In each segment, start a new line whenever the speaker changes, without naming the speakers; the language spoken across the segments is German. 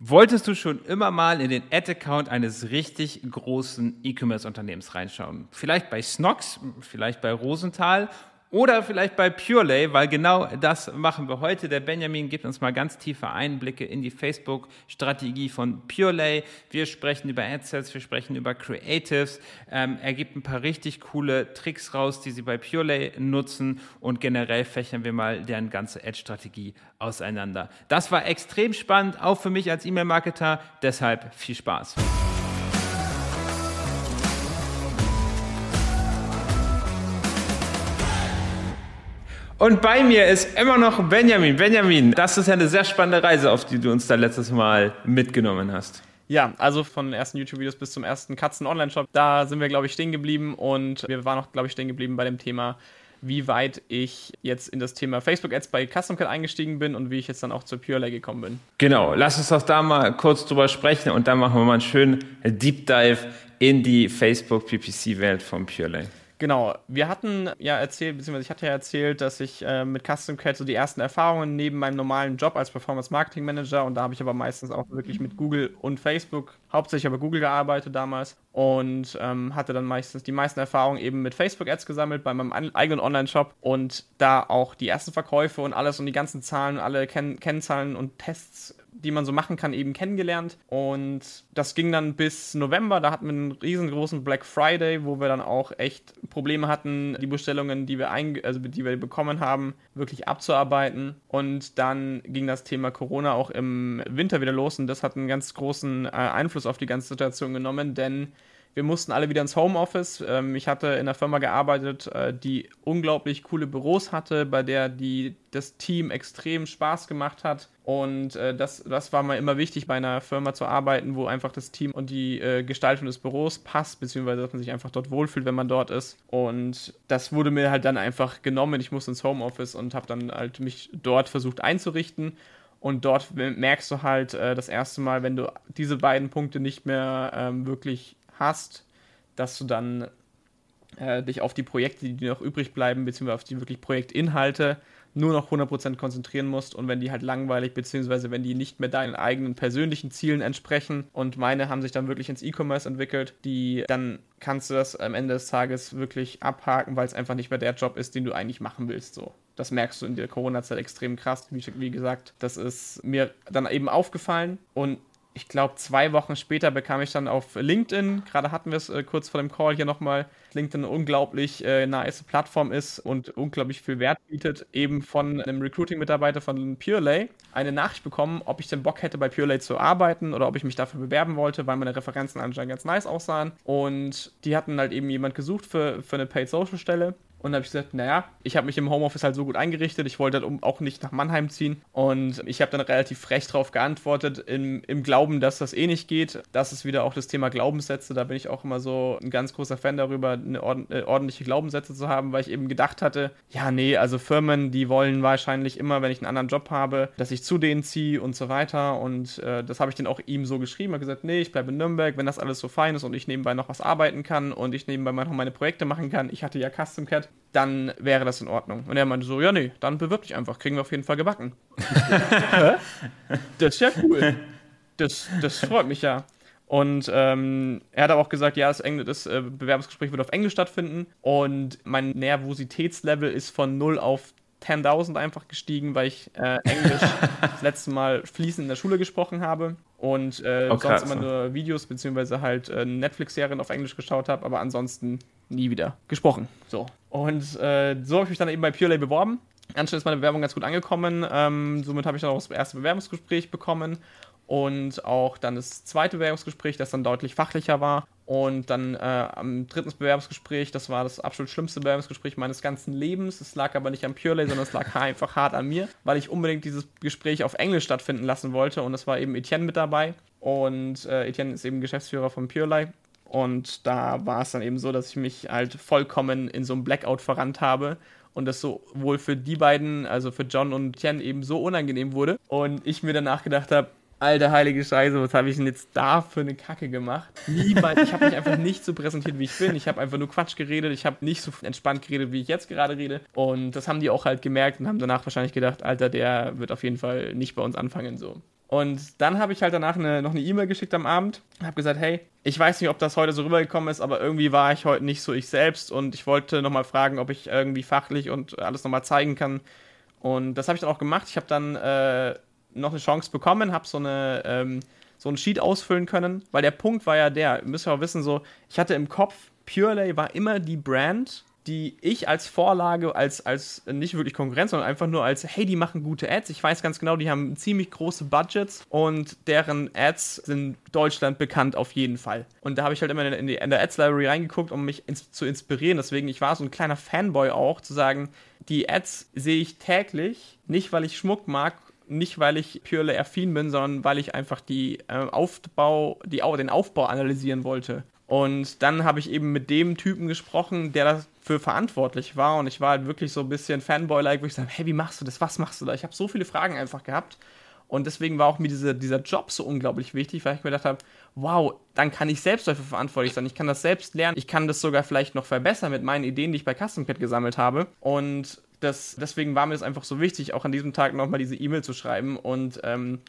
Wolltest du schon immer mal in den Ad-Account eines richtig großen E-Commerce-Unternehmens reinschauen? Vielleicht bei Snox, vielleicht bei Rosenthal oder vielleicht bei Purelay, weil genau das machen wir heute. Der Benjamin gibt uns mal ganz tiefe Einblicke in die Facebook-Strategie von Purelay. Wir sprechen über Adsets, wir sprechen über Creatives. Ähm, er gibt ein paar richtig coole Tricks raus, die sie bei Purelay nutzen und generell fächern wir mal deren ganze Ad-Strategie auseinander. Das war extrem spannend, auch für mich als E-Mail-Marketer. Deshalb viel Spaß. Und bei mir ist immer noch Benjamin. Benjamin, das ist ja eine sehr spannende Reise, auf die du uns da letztes Mal mitgenommen hast.
Ja, also von den ersten YouTube-Videos bis zum ersten Katzen-Online-Shop, da sind wir, glaube ich, stehen geblieben und wir waren auch, glaube ich, stehen geblieben bei dem Thema, wie weit ich jetzt in das Thema Facebook-Ads bei CustomCat eingestiegen bin und wie ich jetzt dann auch zur PureLay gekommen bin.
Genau, lass uns doch da mal kurz drüber sprechen und dann machen wir mal einen schönen Deep Dive in die Facebook-PPC-Welt von PureLay.
Genau, wir hatten ja erzählt, beziehungsweise ich hatte ja erzählt, dass ich äh, mit Custom Cat so die ersten Erfahrungen neben meinem normalen Job als Performance Marketing Manager und da habe ich aber meistens auch wirklich mit Google und Facebook, hauptsächlich aber Google gearbeitet damals und ähm, hatte dann meistens die meisten Erfahrungen eben mit Facebook Ads gesammelt bei meinem eigenen Online-Shop und da auch die ersten Verkäufe und alles und die ganzen Zahlen, alle Ken Kennzahlen und Tests die man so machen kann, eben kennengelernt. Und das ging dann bis November. Da hatten wir einen riesengroßen Black Friday, wo wir dann auch echt Probleme hatten, die Bestellungen, die wir, also die wir bekommen haben, wirklich abzuarbeiten. Und dann ging das Thema Corona auch im Winter wieder los und das hat einen ganz großen äh, Einfluss auf die ganze Situation genommen, denn wir mussten alle wieder ins Homeoffice. Ähm, ich hatte in einer Firma gearbeitet, äh, die unglaublich coole Büros hatte, bei der die, das Team extrem Spaß gemacht hat. Und äh, das, das war mir immer wichtig, bei einer Firma zu arbeiten, wo einfach das Team und die äh, Gestaltung des Büros passt, beziehungsweise dass man sich einfach dort wohlfühlt, wenn man dort ist. Und das wurde mir halt dann einfach genommen. Ich musste ins Homeoffice und habe dann halt mich dort versucht einzurichten. Und dort merkst du halt äh, das erste Mal, wenn du diese beiden Punkte nicht mehr ähm, wirklich hast, dass du dann äh, dich auf die Projekte, die noch übrig bleiben, beziehungsweise auf die wirklich Projektinhalte nur noch 100% konzentrieren musst und wenn die halt langweilig, beziehungsweise wenn die nicht mehr deinen eigenen persönlichen Zielen entsprechen und meine haben sich dann wirklich ins E-Commerce entwickelt, die, dann kannst du das am Ende des Tages wirklich abhaken, weil es einfach nicht mehr der Job ist, den du eigentlich machen willst, so. Das merkst du in der Corona-Zeit extrem krass. Wie, wie gesagt, das ist mir dann eben aufgefallen und ich glaube, zwei Wochen später bekam ich dann auf LinkedIn, gerade hatten wir es äh, kurz vor dem Call hier nochmal, LinkedIn unglaublich äh, nice Plattform ist und unglaublich viel Wert bietet, eben von einem Recruiting-Mitarbeiter von PureLay eine Nachricht bekommen, ob ich denn Bock hätte, bei PureLay zu arbeiten oder ob ich mich dafür bewerben wollte, weil meine Referenzen anscheinend ganz nice aussahen. Und die hatten halt eben jemand gesucht für, für eine Paid-Social-Stelle. Und habe ich gesagt, naja, ich habe mich im Homeoffice halt so gut eingerichtet, ich wollte halt auch nicht nach Mannheim ziehen. Und ich habe dann relativ frech darauf geantwortet, im, im Glauben, dass das eh nicht geht. Das ist wieder auch das Thema Glaubenssätze. Da bin ich auch immer so ein ganz großer Fan darüber, eine äh, ordentliche Glaubenssätze zu haben, weil ich eben gedacht hatte, ja, nee, also Firmen, die wollen wahrscheinlich immer, wenn ich einen anderen Job habe, dass ich zu denen ziehe und so weiter. Und äh, das habe ich dann auch ihm so geschrieben. Hat gesagt, nee, ich bleibe in Nürnberg, wenn das alles so fein ist und ich nebenbei noch was arbeiten kann und ich nebenbei noch meine Projekte machen kann. Ich hatte ja Custom Cat dann wäre das in Ordnung. Und er meinte so, ja, nee, dann bewirb dich einfach, kriegen wir auf jeden Fall gebacken. das ist ja cool. Das, das freut mich ja. Und ähm, er hat aber auch gesagt, ja, das, Engl das äh, Bewerbungsgespräch wird auf Englisch stattfinden. Und mein Nervositätslevel ist von 0 auf 10.000 einfach gestiegen, weil ich äh, Englisch das letzte Mal fließend in der Schule gesprochen habe und äh, oh, sonst immer nur Videos beziehungsweise halt äh, Netflix-Serien auf Englisch geschaut habe, aber ansonsten nie wieder gesprochen. So. Und äh, so habe ich mich dann eben bei PureLay beworben. Anschließend ist meine Bewerbung ganz gut angekommen. Ähm, somit habe ich dann auch das erste Bewerbungsgespräch bekommen und auch dann das zweite Bewerbungsgespräch, das dann deutlich fachlicher war. Und dann äh, am dritten Bewerbungsgespräch, das war das absolut schlimmste Bewerbungsgespräch meines ganzen Lebens. Es lag aber nicht am Purelay, sondern es lag einfach hart an mir, weil ich unbedingt dieses Gespräch auf Englisch stattfinden lassen wollte. Und es war eben Etienne mit dabei. Und äh, Etienne ist eben Geschäftsführer von Purelay. Und da war es dann eben so, dass ich mich halt vollkommen in so einem Blackout verrannt habe und das so wohl für die beiden, also für John und Etienne, eben so unangenehm wurde. Und ich mir danach gedacht habe, Alter heilige Scheiße, was habe ich denn jetzt da für eine Kacke gemacht? Niemals, ich habe mich einfach nicht so präsentiert, wie ich bin. Ich habe einfach nur Quatsch geredet. Ich habe nicht so entspannt geredet, wie ich jetzt gerade rede. Und das haben die auch halt gemerkt und haben danach wahrscheinlich gedacht, Alter, der wird auf jeden Fall nicht bei uns anfangen so. Und dann habe ich halt danach eine, noch eine E-Mail geschickt am Abend. Habe gesagt, hey, ich weiß nicht, ob das heute so rübergekommen ist, aber irgendwie war ich heute nicht so ich selbst und ich wollte nochmal fragen, ob ich irgendwie fachlich und alles nochmal zeigen kann. Und das habe ich dann auch gemacht. Ich habe dann äh, noch eine Chance bekommen, habe so eine ähm, so ein Sheet ausfüllen können, weil der Punkt war ja der, ihr müsst ja auch wissen, so, ich hatte im Kopf, Purelay war immer die Brand, die ich als Vorlage, als, als nicht wirklich Konkurrenz, sondern einfach nur als, hey, die machen gute Ads. Ich weiß ganz genau, die haben ziemlich große Budgets und deren Ads sind Deutschland bekannt auf jeden Fall. Und da habe ich halt immer in, die, in der Ads Library reingeguckt, um mich ins, zu inspirieren. Deswegen, ich war so ein kleiner Fanboy auch, zu sagen, die Ads sehe ich täglich, nicht weil ich Schmuck mag, nicht weil ich Purely affin bin, sondern weil ich einfach die äh, Aufbau, die, den Aufbau analysieren wollte. Und dann habe ich eben mit dem Typen gesprochen, der dafür verantwortlich war. Und ich war halt wirklich so ein bisschen Fanboy-like, wo ich sage, hey, wie machst du das? Was machst du da? Ich habe so viele Fragen einfach gehabt. Und deswegen war auch mir diese, dieser Job so unglaublich wichtig, weil ich mir gedacht habe, wow, dann kann ich selbst dafür verantwortlich sein. Ich kann das selbst lernen. Ich kann das sogar vielleicht noch verbessern mit meinen Ideen, die ich bei Custom Pet gesammelt habe. Und das, deswegen war mir es einfach so wichtig, auch an diesem Tag nochmal diese E-Mail zu schreiben und ähm,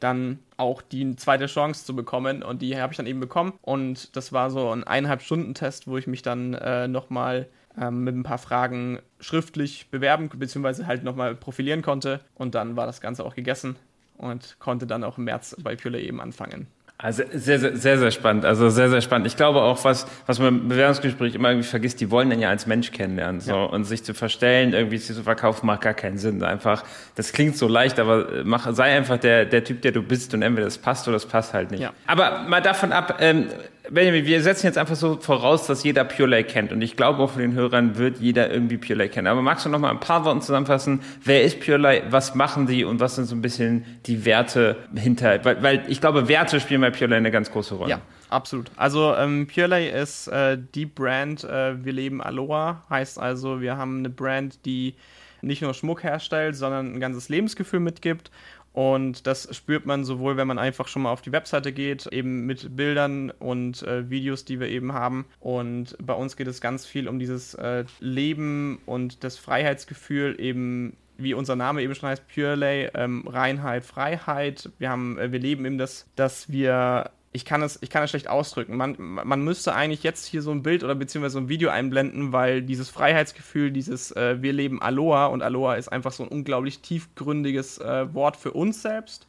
dann auch die zweite Chance zu bekommen. Und die habe ich dann eben bekommen. Und das war so ein eineinhalb Stunden Test, wo ich mich dann äh, nochmal ähm, mit ein paar Fragen schriftlich bewerben, beziehungsweise halt nochmal profilieren konnte. Und dann war das Ganze auch gegessen und konnte dann auch im März bei Pure eben anfangen.
Also sehr, sehr, sehr, sehr spannend. Also sehr, sehr spannend. Ich glaube auch, was, was man im Bewerbungsgespräch immer irgendwie vergisst, die wollen dann ja als Mensch kennenlernen. So. Ja. Und sich zu verstellen, irgendwie zu verkaufen, macht gar keinen Sinn. Einfach, das klingt so leicht, aber mach, sei einfach der, der Typ, der du bist und entweder das passt oder das passt halt nicht. Ja. Aber mal davon ab, ähm, Benjamin, wir setzen jetzt einfach so voraus, dass jeder Pure Lake kennt. Und ich glaube auch von den Hörern wird jeder irgendwie Pure Lake kennen. Aber magst du noch mal ein paar Worte zusammenfassen? Wer ist Pure Lake? Was machen die? Und was sind so ein bisschen die Werte hinter? Weil, weil ich glaube, Werte spielen bei Pure Lake eine ganz große Rolle.
Ja. Absolut. Also ähm, Purelay ist äh, die Brand, äh, wir leben Aloha, heißt also, wir haben eine Brand, die nicht nur Schmuck herstellt, sondern ein ganzes Lebensgefühl mitgibt und das spürt man sowohl, wenn man einfach schon mal auf die Webseite geht, eben mit Bildern und äh, Videos, die wir eben haben. Und bei uns geht es ganz viel um dieses äh, Leben und das Freiheitsgefühl eben wie unser Name eben schon heißt, Purelay, ähm, Reinheit, Freiheit. Wir haben, äh, wir leben eben das, dass wir ich kann es, ich kann es schlecht ausdrücken. Man, man müsste eigentlich jetzt hier so ein Bild oder beziehungsweise so ein Video einblenden, weil dieses Freiheitsgefühl, dieses äh, Wir leben Aloha und Aloha ist einfach so ein unglaublich tiefgründiges äh, Wort für uns selbst.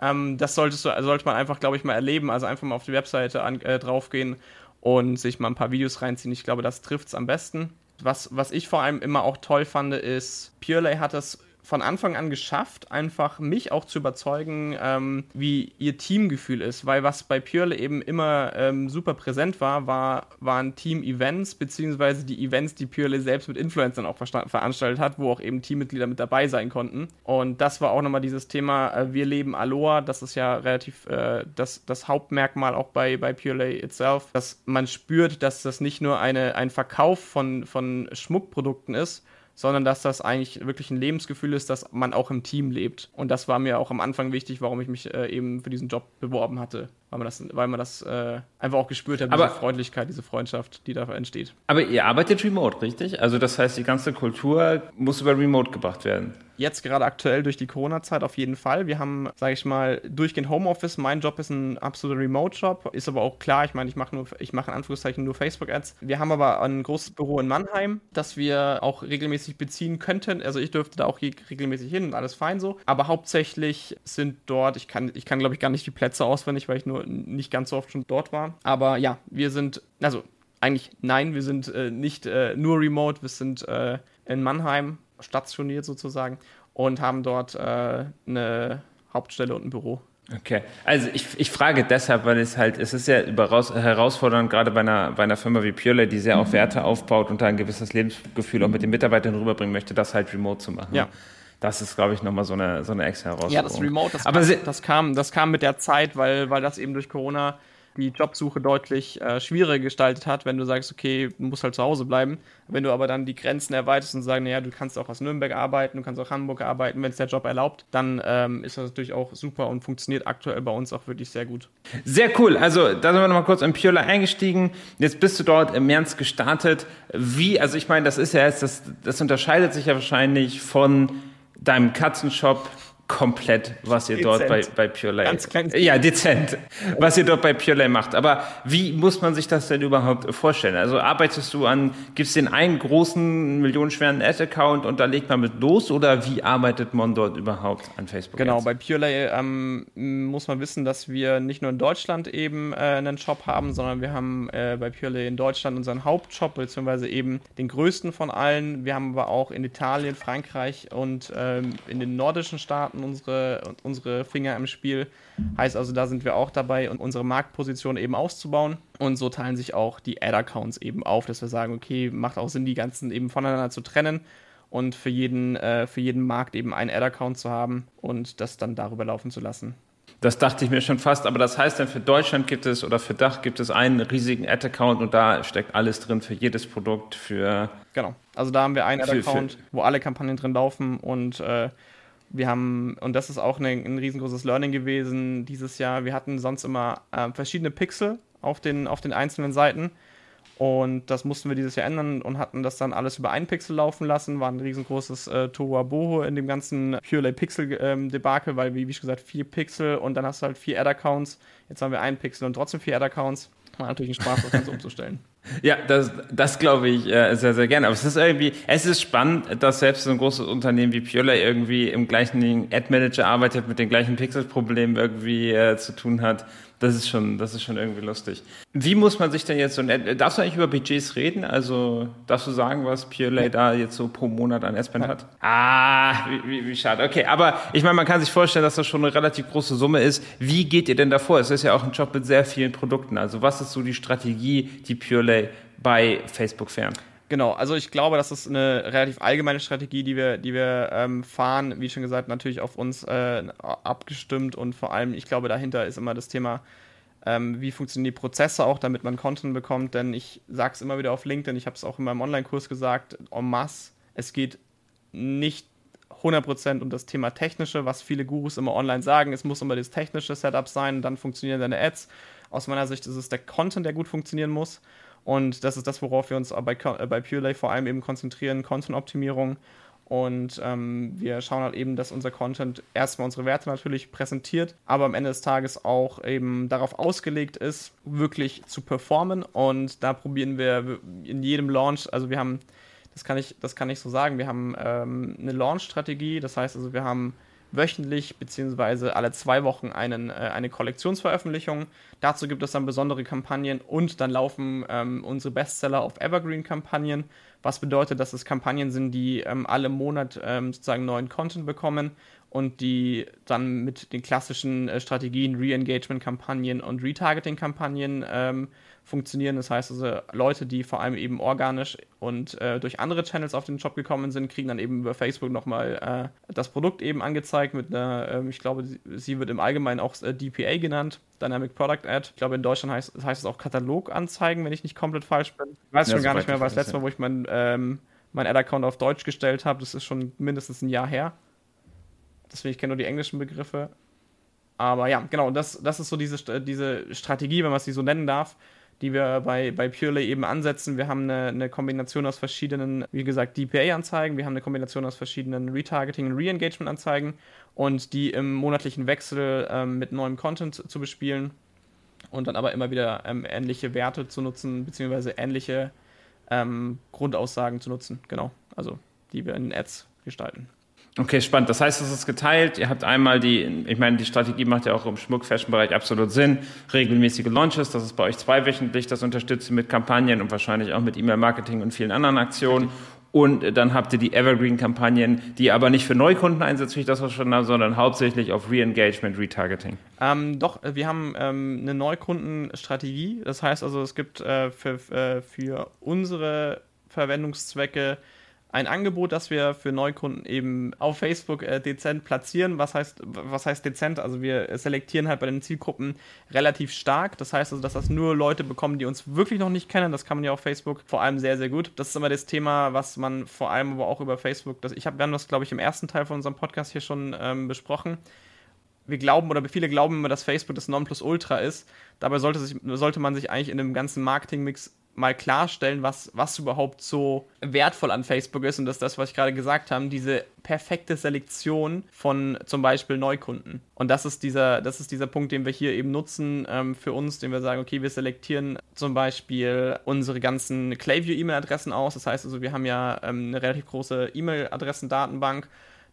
Ähm, das solltest du, sollte man einfach, glaube ich, mal erleben. Also einfach mal auf die Webseite an, äh, draufgehen und sich mal ein paar Videos reinziehen. Ich glaube, das trifft es am besten. Was, was ich vor allem immer auch toll fand, ist, Purelay hat das von Anfang an geschafft, einfach mich auch zu überzeugen, ähm, wie ihr Teamgefühl ist. Weil was bei Purle eben immer ähm, super präsent war, war waren Team-Events, beziehungsweise die Events, die Purle selbst mit Influencern auch veranstaltet hat, wo auch eben Teammitglieder mit dabei sein konnten. Und das war auch nochmal dieses Thema, äh, wir leben Aloha, das ist ja relativ äh, das, das Hauptmerkmal auch bei, bei Purelay itself, dass man spürt, dass das nicht nur eine, ein Verkauf von, von Schmuckprodukten ist, sondern dass das eigentlich wirklich ein Lebensgefühl ist, dass man auch im Team lebt. Und das war mir auch am Anfang wichtig, warum ich mich äh, eben für diesen Job beworben hatte, weil man das, weil man das äh, einfach auch gespürt hat, aber, diese Freundlichkeit, diese Freundschaft, die da entsteht.
Aber ihr arbeitet remote, richtig? Also das heißt, die ganze Kultur muss über remote gebracht werden.
Jetzt gerade aktuell durch die Corona-Zeit auf jeden Fall. Wir haben, sage ich mal, durchgehend Homeoffice. Mein Job ist ein absoluter Remote-Job. Ist aber auch klar, ich meine, ich mache nur, ich mache in Anführungszeichen nur Facebook-Ads. Wir haben aber ein großes Büro in Mannheim, das wir auch regelmäßig beziehen könnten. Also ich dürfte da auch regelmäßig hin und alles fein so. Aber hauptsächlich sind dort, ich kann, ich kann glaube ich gar nicht die Plätze auswendig, weil ich nur nicht ganz so oft schon dort war. Aber ja, wir sind, also eigentlich nein, wir sind äh, nicht äh, nur remote, wir sind äh, in Mannheim stationiert sozusagen und haben dort äh, eine Hauptstelle und ein Büro.
Okay, also ich, ich frage deshalb, weil es halt, es ist ja überaus herausfordernd, gerade bei einer, bei einer Firma wie Purelay, die sehr auf Werte aufbaut und da ein gewisses Lebensgefühl auch mit den Mitarbeitern rüberbringen möchte, das halt remote zu machen.
Ja.
Das ist, glaube ich, nochmal so eine, so eine extra Herausforderung.
Ja, das Remote, das, Aber kam, das, kam, das kam mit der Zeit, weil, weil das eben durch Corona die Jobsuche deutlich äh, schwieriger gestaltet hat, wenn du sagst, okay, du musst halt zu Hause bleiben. Wenn du aber dann die Grenzen erweiterst und sagst, naja, du kannst auch aus Nürnberg arbeiten, du kannst auch Hamburg arbeiten, wenn es der Job erlaubt, dann ähm, ist das natürlich auch super und funktioniert aktuell bei uns auch wirklich sehr gut.
Sehr cool. Also da sind wir nochmal kurz in Piola eingestiegen. Jetzt bist du dort im März gestartet. Wie, also ich meine, das ist ja jetzt, das, das unterscheidet sich ja wahrscheinlich von deinem Katzenshop komplett, was ihr dezent. dort bei, bei Purelay.
Ganz klein.
Ja, dezent. Was ihr dort bei Purelay macht. Aber wie muss man sich das denn überhaupt vorstellen? Also arbeitest du an, gibt es den einen großen, millionenschweren Ad-Account und da legt man mit los oder wie arbeitet man dort überhaupt an Facebook?
Genau, jetzt? bei Purelay ähm, muss man wissen, dass wir nicht nur in Deutschland eben äh, einen Shop haben, sondern wir haben äh, bei Purelay in Deutschland unseren Hauptshop, beziehungsweise eben den größten von allen. Wir haben aber auch in Italien, Frankreich und ähm, in den nordischen Staaten unsere, unsere Finger im Spiel. Heißt also, da sind wir auch dabei, unsere Marktposition eben auszubauen. Und so teilen sich auch die Ad-Accounts eben auf, dass wir sagen, okay, macht auch Sinn, die ganzen eben voneinander zu trennen und für jeden, äh, für jeden Markt eben einen Ad-Account zu haben und das dann darüber laufen zu lassen.
Das dachte ich mir schon fast, aber das heißt dann für Deutschland gibt es oder für Dach gibt es einen riesigen Ad-Account und da steckt alles drin für jedes Produkt, für.
Genau. Also da haben wir einen Ad-Account, wo alle Kampagnen drin laufen und äh, wir haben, und das ist auch eine, ein riesengroßes Learning gewesen dieses Jahr, wir hatten sonst immer äh, verschiedene Pixel auf den, auf den einzelnen Seiten. Und das mussten wir dieses Jahr ändern und hatten das dann alles über einen Pixel laufen lassen. War ein riesengroßes äh, Tohuwabohu in dem ganzen Pixel ähm, Debakel, weil, wie, wie schon gesagt, vier Pixel und dann hast du halt vier Ad-Accounts. Jetzt haben wir einen Pixel und trotzdem vier Ad-Accounts. War natürlich ein Spaß, das Ganze umzustellen.
Ja, das, das glaube ich äh, sehr, sehr gerne. Aber es ist irgendwie, es ist spannend, dass selbst so ein großes Unternehmen wie Purelay irgendwie im gleichen Ad-Manager arbeitet, mit den gleichen Pixel-Problemen irgendwie äh, zu tun hat. Das ist schon, das ist schon irgendwie lustig. Wie muss man sich denn jetzt so, darfst du eigentlich über Budgets reden? Also, darfst du sagen, was Purelay da jetzt so pro Monat an S-Pen hat? Ah, wie, wie, wie, schade. Okay, aber ich meine, man kann sich vorstellen, dass das schon eine relativ große Summe ist. Wie geht ihr denn davor? Es ist ja auch ein Job mit sehr vielen Produkten. Also, was ist so die Strategie, die Purelay bei Facebook fährt?
Genau, also ich glaube, das ist eine relativ allgemeine Strategie, die wir, die wir ähm, fahren, wie schon gesagt, natürlich auf uns äh, abgestimmt und vor allem, ich glaube, dahinter ist immer das Thema, ähm, wie funktionieren die Prozesse auch, damit man Content bekommt, denn ich sage es immer wieder auf LinkedIn, ich habe es auch in meinem Online-Kurs gesagt, en masse, es geht nicht 100% um das Thema Technische, was viele Gurus immer online sagen, es muss immer das technische Setup sein, dann funktionieren deine Ads. Aus meiner Sicht ist es der Content, der gut funktionieren muss. Und das ist das, worauf wir uns bei, äh, bei PureLay vor allem eben konzentrieren, Content-Optimierung. Und ähm, wir schauen halt eben, dass unser Content erstmal unsere Werte natürlich präsentiert, aber am Ende des Tages auch eben darauf ausgelegt ist, wirklich zu performen. Und da probieren wir in jedem Launch, also wir haben, das kann ich, das kann ich so sagen, wir haben ähm, eine Launch-Strategie, das heißt also, wir haben wöchentlich bzw. alle zwei Wochen einen, äh, eine Kollektionsveröffentlichung. Dazu gibt es dann besondere Kampagnen und dann laufen ähm, unsere Bestseller auf Evergreen-Kampagnen, was bedeutet, dass es Kampagnen sind, die ähm, alle Monat ähm, sozusagen neuen Content bekommen und die dann mit den klassischen äh, Strategien, Re-Engagement-Kampagnen und Retargeting-Kampagnen ähm, funktionieren. Das heißt also, Leute, die vor allem eben organisch und äh, durch andere Channels auf den Shop gekommen sind, kriegen dann eben über Facebook nochmal äh, das Produkt eben angezeigt mit einer, äh, ich glaube, sie, sie, wird im Allgemeinen auch äh, DPA genannt, Dynamic Product Ad. Ich glaube, in Deutschland heißt, heißt es auch Kataloganzeigen, wenn ich nicht komplett falsch bin. Ich weiß ja, schon gar nicht mehr, was das letzte Mal, wo ich mein, ähm, mein Ad-Account auf Deutsch gestellt habe. Das ist schon mindestens ein Jahr her. Deswegen, ich kenne nur die englischen Begriffe. Aber ja, genau, das, das ist so diese, diese Strategie, wenn man sie so nennen darf, die wir bei, bei Purely eben ansetzen. Wir haben eine, eine Kombination aus verschiedenen, wie gesagt, DPA-Anzeigen, wir haben eine Kombination aus verschiedenen Retargeting- und Re-Engagement-Anzeigen und die im monatlichen Wechsel ähm, mit neuem Content zu bespielen und dann aber immer wieder ähm, ähnliche Werte zu nutzen, beziehungsweise ähnliche ähm, Grundaussagen zu nutzen, genau, also die wir in den Ads gestalten.
Okay, spannend. Das heißt, es ist geteilt. Ihr habt einmal die, ich meine, die Strategie macht ja auch im Schmuck-Fashion-Bereich absolut Sinn. Regelmäßige Launches, das ist bei euch zweiwöchentlich, das unterstützt ihr mit Kampagnen und wahrscheinlich auch mit E-Mail-Marketing und vielen anderen Aktionen. Und dann habt ihr die Evergreen-Kampagnen, die aber nicht für Neukunden einsetzt, wie ich das verstanden habe, sondern hauptsächlich auf Re-Engagement, Retargeting.
Ähm, doch, wir haben ähm, eine Neukundenstrategie. Das heißt also, es gibt äh, für, äh, für unsere Verwendungszwecke ein Angebot, das wir für Neukunden eben auf Facebook äh, dezent platzieren. Was heißt, was heißt dezent? Also wir selektieren halt bei den Zielgruppen relativ stark. Das heißt also, dass das nur Leute bekommen, die uns wirklich noch nicht kennen. Das kann man ja auf Facebook vor allem sehr, sehr gut. Das ist immer das Thema, was man vor allem aber auch über Facebook, das, ich habe, wir haben das, glaube ich, im ersten Teil von unserem Podcast hier schon ähm, besprochen wir glauben oder viele glauben immer, dass Facebook das Nonplusultra ist. Dabei sollte, sich, sollte man sich eigentlich in dem ganzen Marketingmix mal klarstellen, was, was überhaupt so wertvoll an Facebook ist. Und das ist das, was ich gerade gesagt habe, diese perfekte Selektion von zum Beispiel Neukunden. Und das ist dieser, das ist dieser Punkt, den wir hier eben nutzen ähm, für uns, den wir sagen, okay, wir selektieren zum Beispiel unsere ganzen Clayview-E-Mail-Adressen aus. Das heißt also, wir haben ja ähm, eine relativ große E-Mail-Adressendatenbank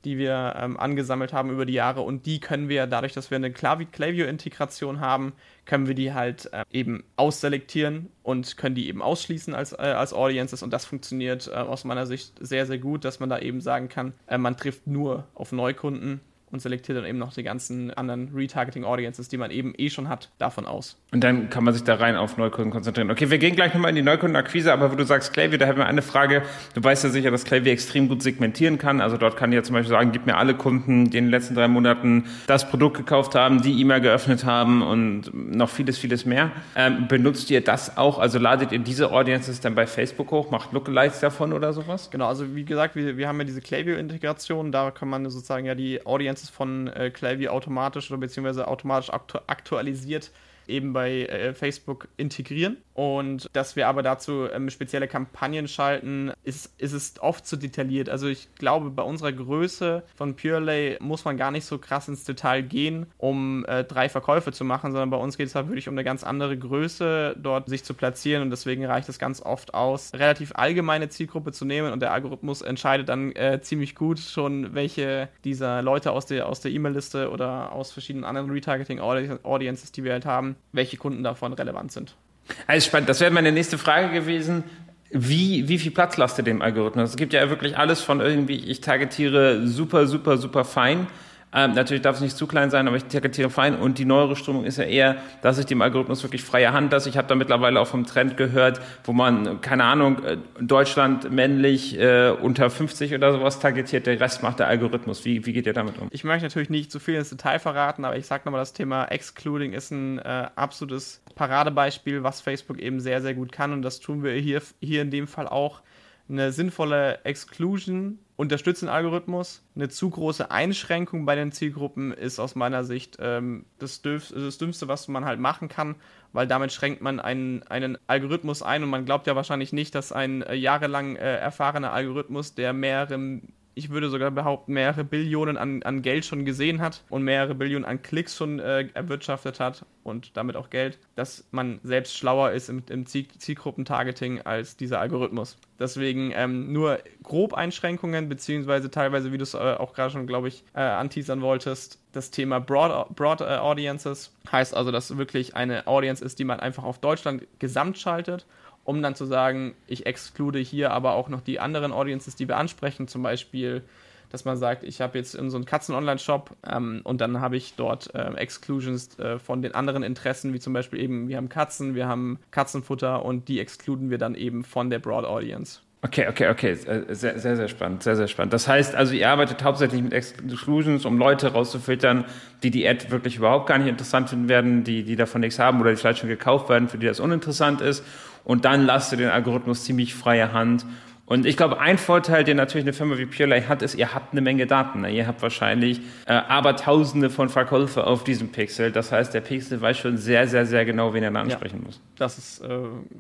die wir ähm, angesammelt haben über die Jahre. Und die können wir, dadurch, dass wir eine Klaviyo-Integration haben, können wir die halt äh, eben ausselektieren und können die eben ausschließen als, äh, als Audiences. Und das funktioniert äh, aus meiner Sicht sehr, sehr gut, dass man da eben sagen kann, äh, man trifft nur auf Neukunden und selektiert dann eben noch die ganzen anderen Retargeting-Audiences, die man eben eh schon hat, davon aus.
Und dann kann man sich da rein auf Neukunden konzentrieren. Okay, wir gehen gleich nochmal in die Neukundenakquise, aber wo du sagst Klaviyo, da haben wir eine Frage. Du weißt ja sicher, dass Klaviyo extrem gut segmentieren kann. Also dort kann dir zum Beispiel sagen, gib mir alle Kunden, die in den letzten drei Monaten das Produkt gekauft haben, die E-Mail geöffnet haben und noch vieles, vieles mehr. Ähm, benutzt ihr das auch? Also ladet ihr diese Audiences dann bei Facebook hoch, macht Lookalikes davon oder sowas?
Genau, also wie gesagt, wir, wir haben ja diese Klaviyo-Integration, da kann man sozusagen ja die Audiences Instances von äh, Klaviyo automatisch oder beziehungsweise automatisch aktu aktualisiert eben bei äh, Facebook integrieren. Und dass wir aber dazu ähm, spezielle Kampagnen schalten, ist, ist es oft zu detailliert. Also ich glaube, bei unserer Größe von Purelay muss man gar nicht so krass ins Detail gehen, um äh, drei Verkäufe zu machen, sondern bei uns geht es halt wirklich um eine ganz andere Größe, dort sich zu platzieren. Und deswegen reicht es ganz oft aus, relativ allgemeine Zielgruppe zu nehmen und der Algorithmus entscheidet dann äh, ziemlich gut schon, welche dieser Leute aus der aus der E-Mail-Liste oder aus verschiedenen anderen Retargeting-Audiences, die wir halt haben, welche Kunden davon relevant sind.
Also spannend. Das wäre meine nächste Frage gewesen. Wie, wie viel Platz lasst ihr dem Algorithmus? Es gibt ja wirklich alles von irgendwie, ich targetiere super, super, super fein ähm, natürlich darf es nicht zu klein sein, aber ich targetiere fein. Und die neuere Strömung ist ja eher, dass ich dem Algorithmus wirklich freie Hand lasse. Ich habe da mittlerweile auch vom Trend gehört, wo man, keine Ahnung, äh, Deutschland männlich äh, unter 50 oder sowas targetiert, der Rest macht der Algorithmus. Wie, wie geht ihr damit um?
Ich möchte natürlich nicht zu viel ins Detail verraten, aber ich sage nochmal, das Thema Excluding ist ein äh, absolutes Paradebeispiel, was Facebook eben sehr, sehr gut kann. Und das tun wir hier, hier in dem Fall auch. Eine sinnvolle Exclusion unterstützen Algorithmus. Eine zu große Einschränkung bei den Zielgruppen ist aus meiner Sicht ähm, das, Dürf, das Dümmste, was man halt machen kann, weil damit schränkt man einen, einen Algorithmus ein und man glaubt ja wahrscheinlich nicht, dass ein äh, jahrelang äh, erfahrener Algorithmus, der mehrere ich würde sogar behaupten, mehrere Billionen an, an Geld schon gesehen hat und mehrere Billionen an Klicks schon äh, erwirtschaftet hat und damit auch Geld, dass man selbst schlauer ist im, im Ziel, Zielgruppentargeting als dieser Algorithmus. Deswegen ähm, nur grob Einschränkungen, beziehungsweise teilweise, wie du es äh, auch gerade schon, glaube ich, äh, anteasern wolltest, das Thema Broad, Broad äh, Audiences. Heißt also, dass wirklich eine Audience ist, die man einfach auf Deutschland gesamt schaltet um dann zu sagen, ich exklude hier aber auch noch die anderen Audiences, die wir ansprechen, zum Beispiel, dass man sagt, ich habe jetzt in so einen Katzen-Online-Shop ähm, und dann habe ich dort äh, Exclusions äh, von den anderen Interessen, wie zum Beispiel eben, wir haben Katzen, wir haben Katzenfutter und die exkluden wir dann eben von der Broad Audience.
Okay, okay, okay. Äh, sehr, sehr, sehr spannend, sehr, sehr spannend. Das heißt also, ihr arbeitet hauptsächlich mit Exclusions, um Leute rauszufiltern, die die Ad wirklich überhaupt gar nicht interessant finden werden, die, die davon nichts haben oder die vielleicht schon gekauft werden, für die das uninteressant ist und dann lasst ihr den Algorithmus ziemlich freie Hand. Und ich glaube, ein Vorteil, den natürlich eine Firma wie Purelay hat, ist, ihr habt eine Menge Daten. Ihr habt wahrscheinlich äh, aber Tausende von Verkäufer auf diesem Pixel. Das heißt, der Pixel weiß schon sehr, sehr, sehr genau, wen er da ansprechen ja, muss.
Das äh,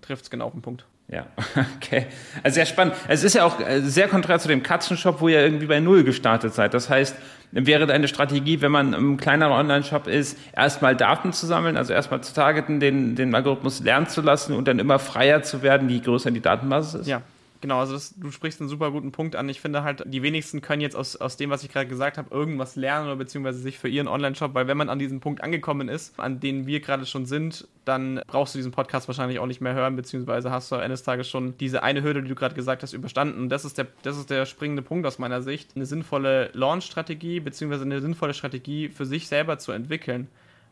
trifft es genau auf den Punkt.
Ja, okay. Also sehr spannend. Es ist ja auch äh, sehr konträr zu dem Katzenshop, wo ihr irgendwie bei Null gestartet seid. Das heißt, wäre deine Strategie, wenn man im kleineren Online-Shop ist, erstmal Daten zu sammeln, also erstmal zu targeten, den, den Algorithmus lernen zu lassen und dann immer freier zu werden, je größer die Datenbasis ist?
Ja, Genau, also das, du sprichst einen super guten Punkt an. Ich finde halt, die wenigsten können jetzt aus, aus dem, was ich gerade gesagt habe, irgendwas lernen oder beziehungsweise sich für ihren Online-Shop, weil wenn man an diesem Punkt angekommen ist, an dem wir gerade schon sind, dann brauchst du diesen Podcast wahrscheinlich auch nicht mehr hören, beziehungsweise hast du eines Tages schon diese eine Hürde, die du gerade gesagt hast, überstanden. Und das ist der, das ist der springende Punkt aus meiner Sicht. Eine sinnvolle Launch-Strategie, beziehungsweise eine sinnvolle Strategie für sich selber zu entwickeln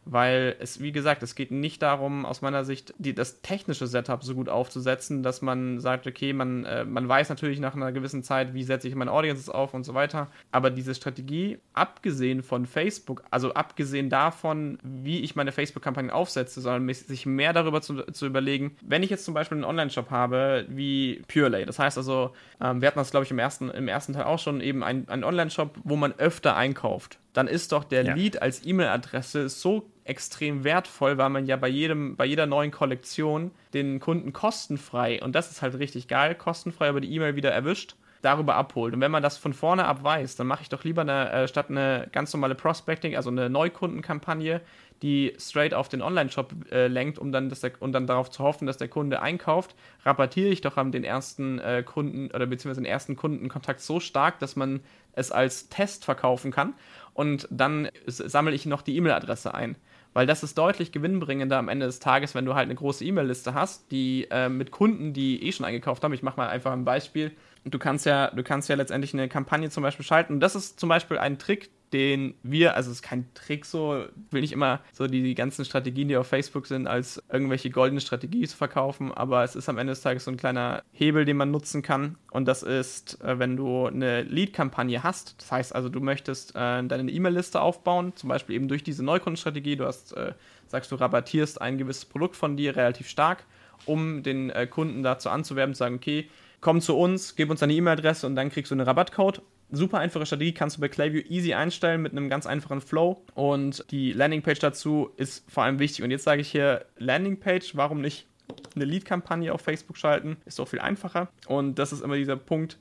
weil es, wie gesagt, es geht nicht darum, aus meiner Sicht, die, das technische Setup so gut aufzusetzen, dass man sagt, okay, man, äh, man weiß natürlich nach einer gewissen Zeit, wie setze ich meine Audiences auf und so weiter, aber diese Strategie, abgesehen von Facebook, also abgesehen davon, wie ich meine Facebook-Kampagnen aufsetze, sondern sich mehr darüber zu, zu überlegen, wenn ich jetzt zum Beispiel einen Online-Shop habe, wie Purelay, das heißt also, ähm, wir hatten das, glaube ich, im ersten, im ersten Teil auch schon, eben ein, ein Online-Shop, wo man öfter einkauft dann ist doch der ja. Lead als E-Mail-Adresse so extrem wertvoll, weil man ja bei jedem, bei jeder neuen Kollektion den Kunden kostenfrei, und das ist halt richtig geil, kostenfrei über die E-Mail wieder erwischt, darüber abholt. Und wenn man das von vorne ab weiß, dann mache ich doch lieber eine, äh, statt eine ganz normale Prospecting, also eine Neukundenkampagne, die straight auf den Online-Shop äh, lenkt, um dann, dass der, um dann darauf zu hoffen, dass der Kunde einkauft, rabattiere ich doch am den ersten äh, Kunden oder beziehungsweise den ersten Kundenkontakt so stark, dass man es als Test verkaufen kann. Und dann sammle ich noch die E-Mail-Adresse ein weil das ist deutlich gewinnbringender am Ende des Tages, wenn du halt eine große E-Mail-Liste hast, die äh, mit Kunden, die eh schon eingekauft haben. Ich mache mal einfach ein Beispiel. Du kannst ja, du kannst ja letztendlich eine Kampagne zum Beispiel schalten. Und das ist zum Beispiel ein Trick, den wir, also es ist kein Trick so, will nicht immer so die, die ganzen Strategien, die auf Facebook sind, als irgendwelche goldene Strategie zu verkaufen, aber es ist am Ende des Tages so ein kleiner Hebel, den man nutzen kann. Und das ist, äh, wenn du eine Lead-Kampagne hast, das heißt also, du möchtest äh, deine E-Mail-Liste aufbauen, zum Beispiel eben durch diese Neukundenstrategie, du hast, äh, sagst du, rabattierst ein gewisses Produkt von dir relativ stark, um den äh, Kunden dazu anzuwerben, zu sagen, okay, komm zu uns, gib uns deine E-Mail-Adresse und dann kriegst du einen Rabattcode super einfache Strategie, kannst du bei Clayview easy einstellen mit einem ganz einfachen Flow. Und die Landingpage dazu ist vor allem wichtig. Und jetzt sage ich hier Landingpage, warum nicht eine Lead-Kampagne auf Facebook schalten? Ist doch viel einfacher. Und das ist immer dieser Punkt.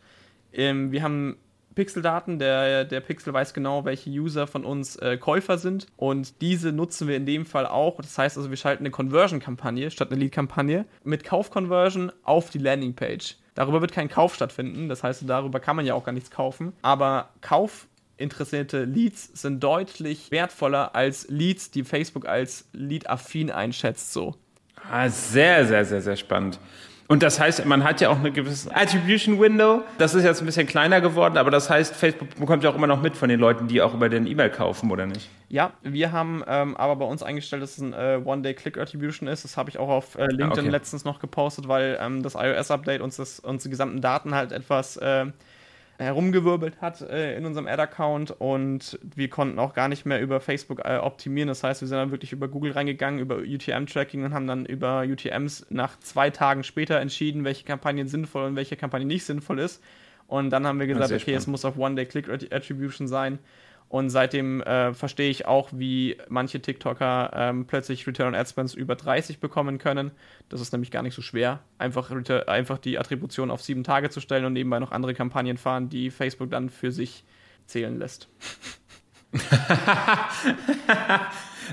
Ähm, wir haben Pixel-Daten. Der, der Pixel weiß genau, welche User von uns äh, Käufer sind. Und diese nutzen wir in dem Fall auch. Das heißt also, wir schalten eine Conversion-Kampagne statt eine Lead-Kampagne mit Kauf-Conversion auf die Landingpage. Darüber wird kein Kauf stattfinden. Das heißt, darüber kann man ja auch gar nichts kaufen. Aber Kauf interessierte Leads sind deutlich wertvoller als Leads, die Facebook als Lead-affin einschätzt. So.
Ah, sehr, sehr, sehr, sehr spannend. Und das heißt, man hat ja auch eine gewisse Attribution Window. Das ist jetzt ein bisschen kleiner geworden, aber das heißt, Facebook bekommt ja auch immer noch mit von den Leuten, die auch über den E-Mail kaufen, oder nicht?
Ja, wir haben ähm, aber bei uns eingestellt, dass es ein äh, One-Day-Click-Attribution ist. Das habe ich auch auf äh, LinkedIn ah, okay. letztens noch gepostet, weil ähm, das iOS-Update uns das, unsere gesamten Daten halt etwas äh, herumgewirbelt hat äh, in unserem Ad-Account und wir konnten auch gar nicht mehr über Facebook äh, optimieren. Das heißt, wir sind dann wirklich über Google reingegangen, über UTM-Tracking und haben dann über UTMs nach zwei Tagen später entschieden, welche Kampagne sinnvoll und welche Kampagne nicht sinnvoll ist. Und dann haben wir gesagt, okay, spannend. es muss auf One-Day-Click-Attribution sein. Und seitdem äh, verstehe ich auch, wie manche TikToker ähm, plötzlich Return on Ad Spends über 30 bekommen können. Das ist nämlich gar nicht so schwer, einfach, einfach die Attribution auf sieben Tage zu stellen und nebenbei noch andere Kampagnen fahren, die Facebook dann für sich zählen lässt.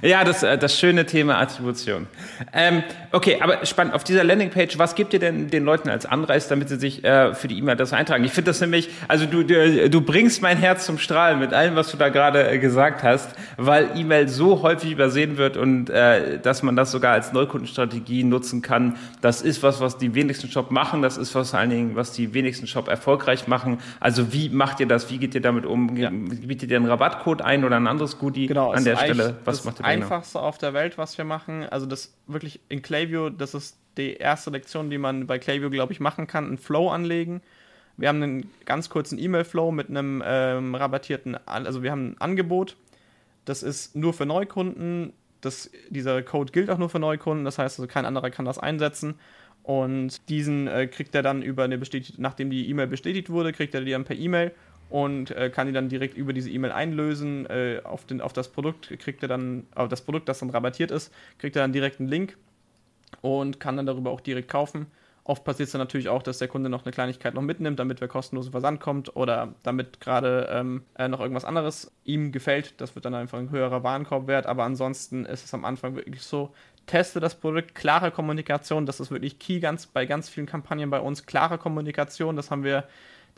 Ja, das, äh, das schöne Thema Attribution. Ähm, okay, aber spannend. Auf dieser Landingpage, was gibt ihr denn den Leuten als Anreiz, damit sie sich äh, für die E-Mail-Adresse eintragen? Ich finde das nämlich, also du, du, du bringst mein Herz zum Strahlen mit allem, was du da gerade äh, gesagt hast, weil E-Mail so häufig übersehen wird und äh, dass man das sogar als Neukundenstrategie nutzen kann. Das ist was, was die wenigsten Shop machen. Das ist was vor allen Dingen, was die wenigsten Shop erfolgreich machen. Also wie macht ihr das? Wie geht ihr damit um? Ja. Bietet ihr einen Rabattcode ein oder ein anderes Goodie genau, an der Stelle?
Was macht ihr einfachste auf der Welt, was wir machen. Also das wirklich in Klaviyo, das ist die erste Lektion, die man bei Klaviyo, glaube ich, machen kann, einen Flow anlegen. Wir haben einen ganz kurzen E-Mail-Flow mit einem ähm, rabattierten, also wir haben ein Angebot, das ist nur für Neukunden. Das, dieser Code gilt auch nur für Neukunden, das heißt also kein anderer kann das einsetzen. Und diesen äh, kriegt er dann über eine bestätigt, nachdem die E-Mail bestätigt wurde, kriegt er die dann per E-Mail und äh, kann die dann direkt über diese E-Mail einlösen. Äh, auf, den, auf das Produkt kriegt er dann, auf das Produkt, das dann rabattiert ist, kriegt er dann direkt einen Link und kann dann darüber auch direkt kaufen. Oft passiert es dann natürlich auch, dass der Kunde noch eine Kleinigkeit noch mitnimmt, damit der kostenlose Versand kommt oder damit gerade ähm, äh, noch irgendwas anderes ihm gefällt. Das wird dann einfach ein höherer Warenkorbwert. Aber ansonsten ist es am Anfang wirklich so, teste das Produkt, klare Kommunikation, das ist wirklich key ganz, bei ganz vielen Kampagnen bei uns, klare Kommunikation, das haben wir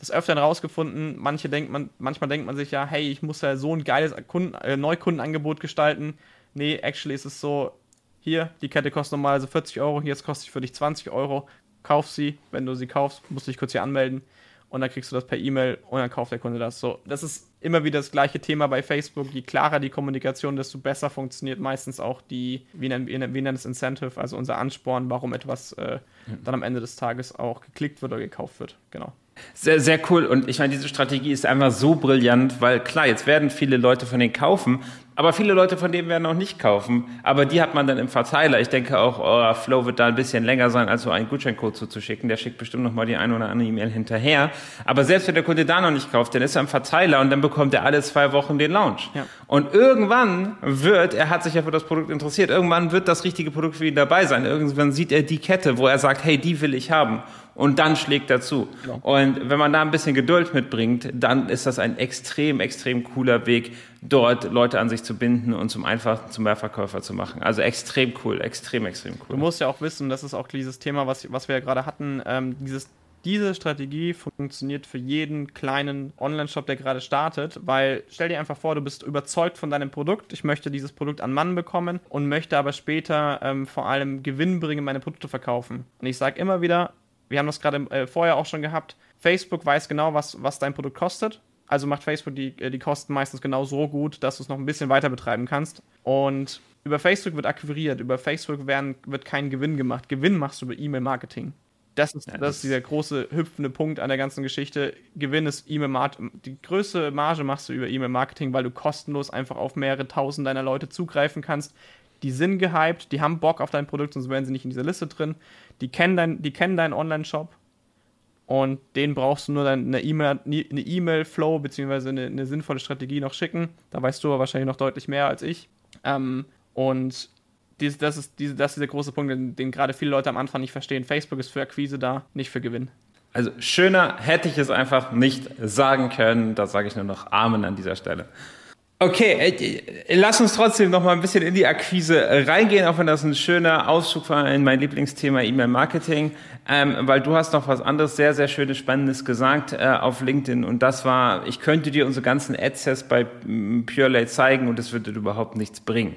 des Öfteren rausgefunden, manche denkt man, manchmal denkt man sich ja, hey, ich muss ja so ein geiles Kunden, äh, Neukundenangebot gestalten. Nee, actually ist es so, hier, die Kette kostet normalerweise 40 Euro, jetzt kostet sie für dich 20 Euro. Kauf sie, wenn du sie kaufst, musst du dich kurz hier anmelden und dann kriegst du das per E-Mail und dann kauft der Kunde das. So, das ist immer wieder das gleiche Thema bei Facebook. Je klarer die Kommunikation, desto besser funktioniert meistens auch die, wie nennen wir nennen es Incentive, also unser Ansporn, warum etwas äh, dann am Ende des Tages auch geklickt wird oder gekauft wird. Genau.
Sehr, sehr cool. Und ich meine, diese Strategie ist einfach so brillant, weil klar, jetzt werden viele Leute von denen kaufen, Aber viele Leute von denen werden auch nicht kaufen. Aber die hat man dann im Verteiler. Ich denke auch, euer Flow wird da ein bisschen länger sein, als so einen Gutscheincode zuzuschicken. Der schickt bestimmt noch mal die ein oder andere E-Mail hinterher. Aber selbst wenn der Kunde da noch nicht kauft, dann ist er im Verteiler und dann bekommt er alle zwei Wochen den Launch. Ja. Und irgendwann wird, er hat sich ja für das Produkt interessiert, irgendwann wird das richtige Produkt für ihn dabei sein. Irgendwann sieht er die Kette, wo er sagt, hey, die will ich haben und dann schlägt er zu. Ja. Und wenn man da ein bisschen Geduld mitbringt, dann ist das ein extrem, extrem cooler Weg, dort Leute an sich zu binden und zum einfachen, zum Mehrverkäufer zu machen. Also extrem cool, extrem, extrem cool.
Du musst ja auch wissen, das ist auch dieses Thema, was, was wir ja gerade hatten, ähm, dieses diese Strategie funktioniert für jeden kleinen Online-Shop, der gerade startet, weil stell dir einfach vor, du bist überzeugt von deinem Produkt, ich möchte dieses Produkt an Mann bekommen und möchte aber später ähm, vor allem Gewinn bringen, meine Produkte verkaufen. Und ich sage immer wieder, wir haben das gerade äh, vorher auch schon gehabt, Facebook weiß genau, was, was dein Produkt kostet. Also macht Facebook die, äh, die Kosten meistens genau so gut, dass du es noch ein bisschen weiter betreiben kannst. Und über Facebook wird akquiriert, über Facebook werden, wird kein Gewinn gemacht. Gewinn machst du über E-Mail-Marketing. Das ist, ja, das, das ist dieser große hüpfende Punkt an der ganzen Geschichte. Gewinn ist E-Mail-Marketing. Die größte Marge machst du über E-Mail-Marketing, weil du kostenlos einfach auf mehrere tausend deiner Leute zugreifen kannst. Die sind gehypt, die haben Bock auf dein Produkt, sonst wären sie nicht in dieser Liste drin die kennen, dein, die kennen deinen Online-Shop und denen brauchst du nur dann eine E-Mail, eine E-Mail-Flow beziehungsweise eine, eine, sinnvolle Strategie noch schicken. Da weißt du aber wahrscheinlich noch deutlich mehr als ich. Ähm, und dies, das, ist, diese, das ist der große Punkt, den, den gerade viele Leute am Anfang nicht verstehen. Facebook ist für Akquise da, nicht für Gewinn.
Also schöner hätte ich es einfach nicht sagen können. Da sage ich nur noch Amen an dieser Stelle. Okay, äh, lass uns trotzdem noch mal ein bisschen in die Akquise reingehen, auch wenn das ein schöner Auszug war in mein Lieblingsthema E-Mail-Marketing, ähm, weil du hast noch was anderes sehr, sehr Schönes, Spannendes gesagt äh, auf LinkedIn und das war, ich könnte dir unsere ganzen Adsets bei PureLay zeigen und es würde überhaupt nichts bringen.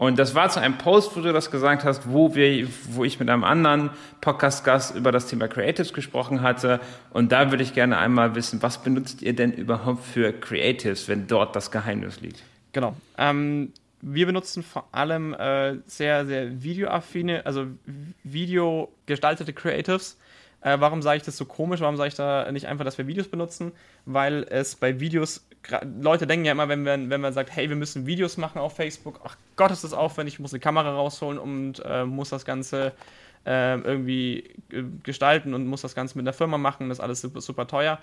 Und das war zu einem Post, wo du das gesagt hast, wo wir, wo ich mit einem anderen Podcast-Gast über das Thema Creatives gesprochen hatte. Und da würde ich gerne einmal wissen, was benutzt ihr denn überhaupt für Creatives, wenn dort das Geheimnis liegt?
Genau. Ähm, wir benutzen vor allem äh, sehr, sehr videoaffine, also videogestaltete Creatives. Äh, warum sage ich das so komisch? Warum sage ich da nicht einfach, dass wir Videos benutzen? Weil es bei Videos Leute denken ja immer, wenn man, wenn man sagt, hey, wir müssen Videos machen auf Facebook, ach Gott, ist das aufwendig, ich muss eine Kamera rausholen und äh, muss das Ganze äh, irgendwie gestalten und muss das Ganze mit einer Firma machen, das ist alles super, super teuer.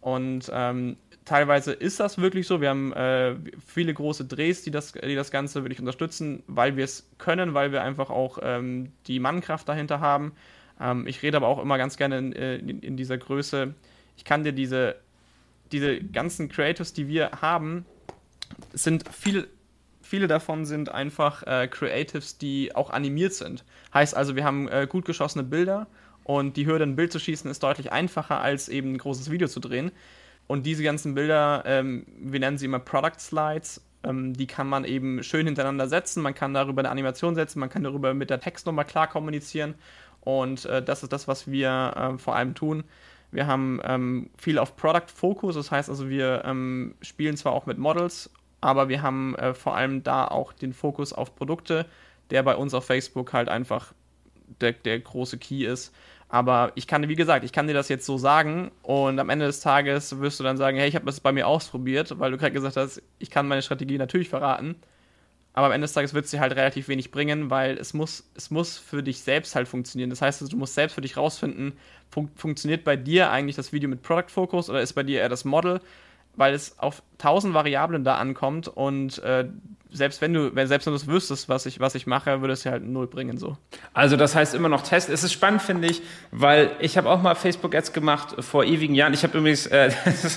Und ähm, teilweise ist das wirklich so. Wir haben äh, viele große Drehs, die das, die das Ganze wirklich unterstützen, weil wir es können, weil wir einfach auch ähm, die Mannkraft dahinter haben. Ähm, ich rede aber auch immer ganz gerne in, äh, in, in dieser Größe. Ich kann dir diese diese ganzen Creatives, die wir haben, sind viel, viele davon sind einfach äh, Creatives, die auch animiert sind. Heißt also, wir haben äh, gut geschossene Bilder und die Hürde, ein Bild zu schießen, ist deutlich einfacher, als eben ein großes Video zu drehen. Und diese ganzen Bilder, ähm, wir nennen sie immer Product Slides, ähm, die kann man eben schön hintereinander setzen. Man kann darüber eine Animation setzen, man kann darüber mit der Textnummer klar kommunizieren. Und äh, das ist das, was wir äh, vor allem tun. Wir haben ähm, viel auf Product Focus, das heißt also, wir ähm, spielen zwar auch mit Models, aber wir haben äh, vor allem da auch den Fokus auf Produkte, der bei uns auf Facebook halt einfach der, der große Key ist. Aber ich kann, wie gesagt, ich kann dir das jetzt so sagen und am Ende des Tages wirst du dann sagen, hey, ich habe das bei mir ausprobiert, weil du gerade gesagt hast, ich kann meine Strategie natürlich verraten. Aber am Ende des Tages wird es dir halt relativ wenig bringen, weil es muss, es muss für dich selbst halt funktionieren. Das heißt, du musst selbst für dich rausfinden, fun funktioniert bei dir eigentlich das Video mit Product Focus oder ist bei dir eher das Model? Weil es auf tausend Variablen da ankommt und äh, selbst wenn du, wenn, selbst wenn du es wüsstest, was ich, was ich mache, würde es dir halt null bringen so.
Also das heißt immer noch Test. Es ist spannend, finde ich, weil ich habe auch mal Facebook-Ads gemacht vor ewigen Jahren. Ich habe übrigens, äh,